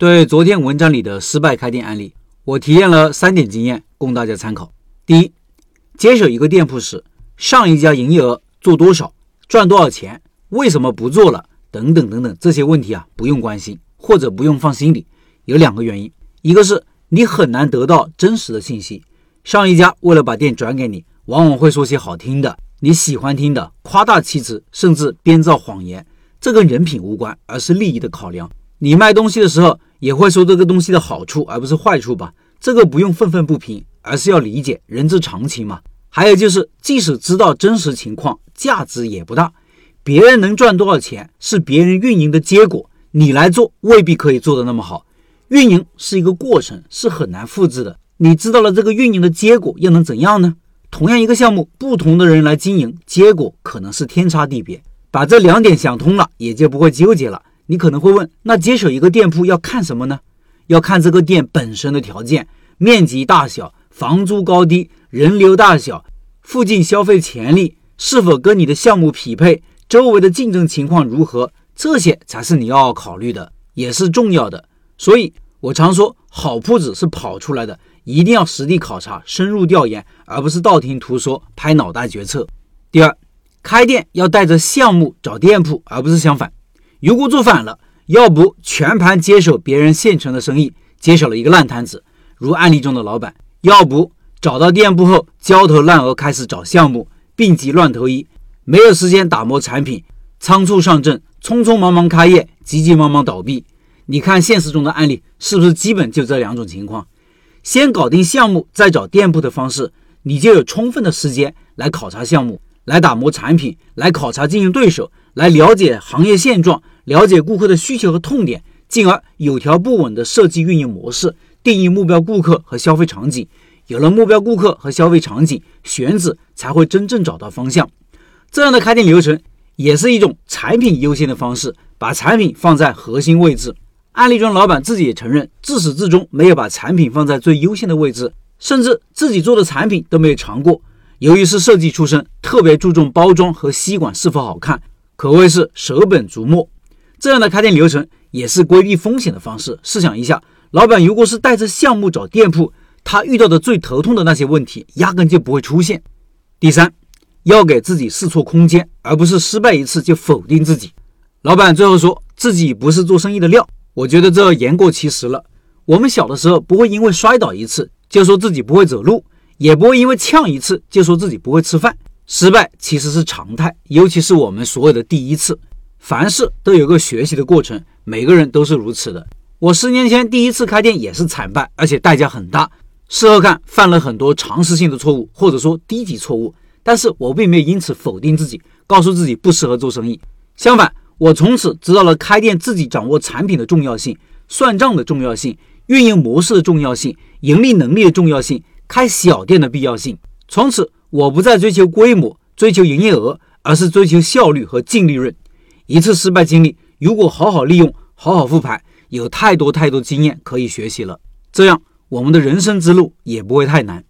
对昨天文章里的失败开店案例，我提炼了三点经验供大家参考。第一，接手一个店铺时，上一家营业额做多少，赚多少钱，为什么不做了，等等等等这些问题啊，不用关心或者不用放心里。有两个原因，一个是你很难得到真实的信息，上一家为了把店转给你，往往会说些好听的、你喜欢听的，夸大其词，甚至编造谎言，这跟人品无关，而是利益的考量。你卖东西的时候。也会说这个东西的好处，而不是坏处吧？这个不用愤愤不平，而是要理解人之常情嘛。还有就是，即使知道真实情况，价值也不大。别人能赚多少钱，是别人运营的结果，你来做未必可以做得那么好。运营是一个过程，是很难复制的。你知道了这个运营的结果，又能怎样呢？同样一个项目，不同的人来经营，结果可能是天差地别。把这两点想通了，也就不会纠结了。你可能会问，那接手一个店铺要看什么呢？要看这个店本身的条件、面积大小、房租高低、人流大小、附近消费潜力是否跟你的项目匹配、周围的竞争情况如何，这些才是你要考虑的，也是重要的。所以我常说，好铺子是跑出来的，一定要实地考察、深入调研，而不是道听途说、拍脑袋决策。第二，开店要带着项目找店铺，而不是相反。如果做反了，要不全盘接手别人现成的生意，接手了一个烂摊子，如案例中的老板；要不找到店铺后焦头烂额开始找项目，病急乱投医，没有时间打磨产品，仓促上阵，匆匆忙忙开业，急急忙忙倒闭。你看现实中的案例是不是基本就这两种情况？先搞定项目，再找店铺的方式，你就有充分的时间来考察项目，来打磨产品，来考察竞争对手，来了解行业现状。了解顾客的需求和痛点，进而有条不紊地设计运营模式，定义目标顾客和消费场景。有了目标顾客和消费场景，选址才会真正找到方向。这样的开店流程也是一种产品优先的方式，把产品放在核心位置。案例中，老板自己也承认，自始至终没有把产品放在最优先的位置，甚至自己做的产品都没有尝过。由于是设计出身，特别注重包装和吸管是否好看，可谓是舍本逐末。这样的开店流程也是规避风险的方式。试想一下，老板如果是带着项目找店铺，他遇到的最头痛的那些问题压根就不会出现。第三，要给自己试错空间，而不是失败一次就否定自己。老板最后说自己不是做生意的料，我觉得这言过其实了。我们小的时候不会因为摔倒一次就说自己不会走路，也不会因为呛一次就说自己不会吃饭。失败其实是常态，尤其是我们所有的第一次。凡事都有个学习的过程，每个人都是如此的。我十年前第一次开店也是惨败，而且代价很大。事后看，犯了很多常识性的错误，或者说低级错误。但是我并没有因此否定自己，告诉自己不适合做生意。相反，我从此知道了开店自己掌握产品的重要性、算账的重要性、运营模式的重要性、盈利能力的重要性、开小店的必要性。从此，我不再追求规模、追求营业额，而是追求效率和净利润。一次失败经历，如果好好利用，好好复盘，有太多太多经验可以学习了。这样，我们的人生之路也不会太难。